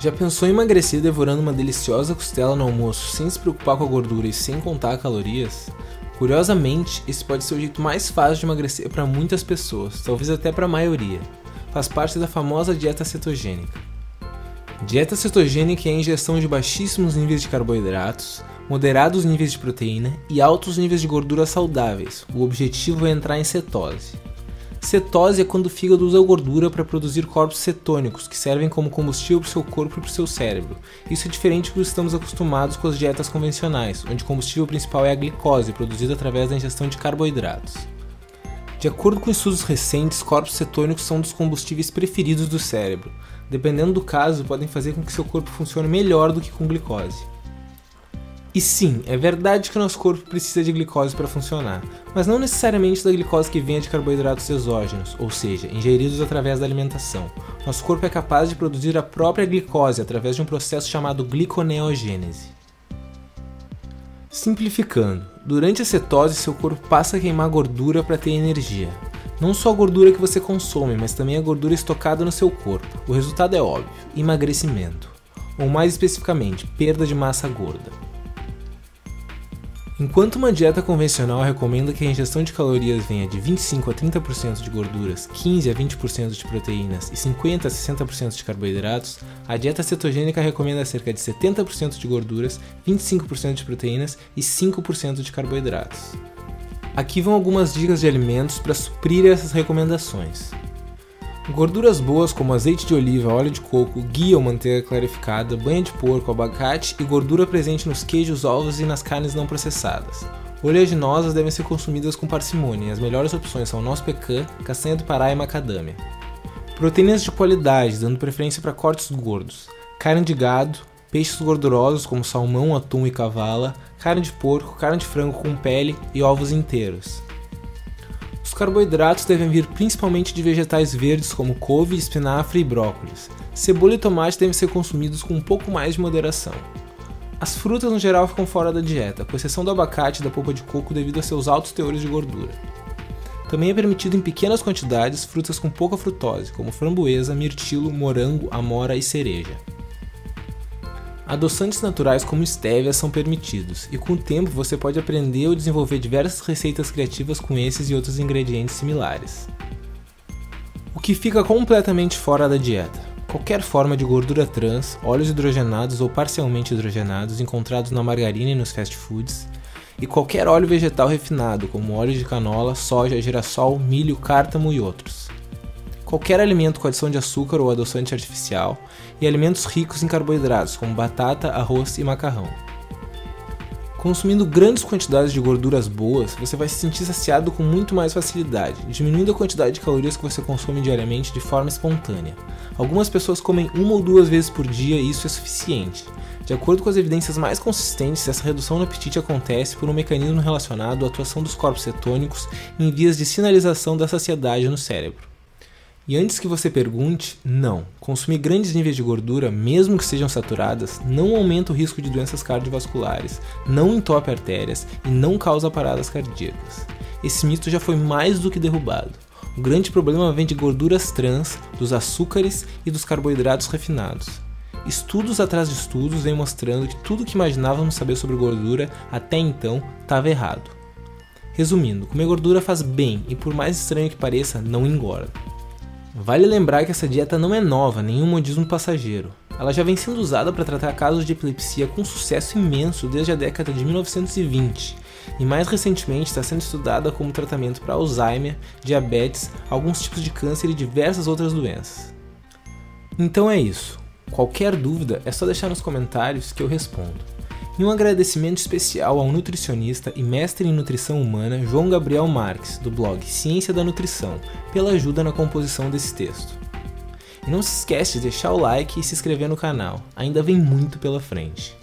Já pensou em emagrecer devorando uma deliciosa costela no almoço sem se preocupar com a gordura e sem contar calorias? Curiosamente, esse pode ser o jeito mais fácil de emagrecer para muitas pessoas, talvez até para a maioria. Faz parte da famosa dieta cetogênica. Dieta cetogênica é a ingestão de baixíssimos níveis de carboidratos, moderados níveis de proteína e altos níveis de gorduras saudáveis. O objetivo é entrar em cetose. Cetose é quando o fígado usa gordura para produzir corpos cetônicos, que servem como combustível para o seu corpo e para o seu cérebro. Isso é diferente do que estamos acostumados com as dietas convencionais, onde o combustível principal é a glicose, produzida através da ingestão de carboidratos. De acordo com estudos recentes, corpos cetônicos são dos combustíveis preferidos do cérebro. Dependendo do caso, podem fazer com que seu corpo funcione melhor do que com glicose. E sim, é verdade que o nosso corpo precisa de glicose para funcionar, mas não necessariamente da glicose que venha de carboidratos exógenos, ou seja, ingeridos através da alimentação. Nosso corpo é capaz de produzir a própria glicose através de um processo chamado gliconeogênese. Simplificando, durante a cetose seu corpo passa a queimar gordura para ter energia. Não só a gordura que você consome, mas também a gordura estocada no seu corpo. O resultado é óbvio: emagrecimento. Ou mais especificamente, perda de massa gorda. Enquanto uma dieta convencional recomenda que a ingestão de calorias venha de 25 a 30% de gorduras, 15 a 20% de proteínas e 50 a 60% de carboidratos, a dieta cetogênica recomenda cerca de 70% de gorduras, 25% de proteínas e 5% de carboidratos. Aqui vão algumas dicas de alimentos para suprir essas recomendações. Gorduras boas como azeite de oliva, óleo de coco, ghee ou manteiga clarificada, banha de porco, abacate e gordura presente nos queijos, ovos e nas carnes não processadas. Oleaginosas devem ser consumidas com parcimônia e as melhores opções são noz pecan, castanha do Pará e macadâmia. Proteínas de qualidade, dando preferência para cortes gordos. Carne de gado, peixes gordurosos como salmão, atum e cavala, carne de porco, carne de frango com pele e ovos inteiros carboidratos devem vir principalmente de vegetais verdes como couve, espinafre e brócolis. Cebola e tomate devem ser consumidos com um pouco mais de moderação. As frutas no geral ficam fora da dieta, com exceção do abacate e da polpa de coco devido a seus altos teores de gordura. Também é permitido em pequenas quantidades frutas com pouca frutose, como framboesa, mirtilo, morango, amora e cereja. Adoçantes naturais como stevia são permitidos, e com o tempo você pode aprender ou desenvolver diversas receitas criativas com esses e outros ingredientes similares. O que fica completamente fora da dieta: qualquer forma de gordura trans, óleos hidrogenados ou parcialmente hidrogenados encontrados na margarina e nos fast foods, e qualquer óleo vegetal refinado, como óleo de canola, soja, girassol, milho, cártamo e outros qualquer alimento com adição de açúcar ou adoçante artificial e alimentos ricos em carboidratos, como batata, arroz e macarrão. Consumindo grandes quantidades de gorduras boas, você vai se sentir saciado com muito mais facilidade, diminuindo a quantidade de calorias que você consome diariamente de forma espontânea. Algumas pessoas comem uma ou duas vezes por dia e isso é suficiente. De acordo com as evidências mais consistentes, essa redução no apetite acontece por um mecanismo relacionado à atuação dos corpos cetônicos em vias de sinalização da saciedade no cérebro. E antes que você pergunte, não. Consumir grandes níveis de gordura, mesmo que sejam saturadas, não aumenta o risco de doenças cardiovasculares, não entope artérias e não causa paradas cardíacas. Esse mito já foi mais do que derrubado. O grande problema vem de gorduras trans, dos açúcares e dos carboidratos refinados. Estudos atrás de estudos vêm mostrando que tudo que imaginávamos saber sobre gordura até então estava errado. Resumindo, comer gordura faz bem e, por mais estranho que pareça, não engorda. Vale lembrar que essa dieta não é nova, nenhum modismo passageiro. Ela já vem sendo usada para tratar casos de epilepsia com sucesso imenso desde a década de 1920 e mais recentemente está sendo estudada como tratamento para Alzheimer, diabetes, alguns tipos de câncer e diversas outras doenças. Então é isso. Qualquer dúvida é só deixar nos comentários que eu respondo. E um agradecimento especial ao nutricionista e mestre em nutrição humana João Gabriel Marques, do blog Ciência da Nutrição, pela ajuda na composição desse texto. E não se esquece de deixar o like e se inscrever no canal, ainda vem muito pela frente.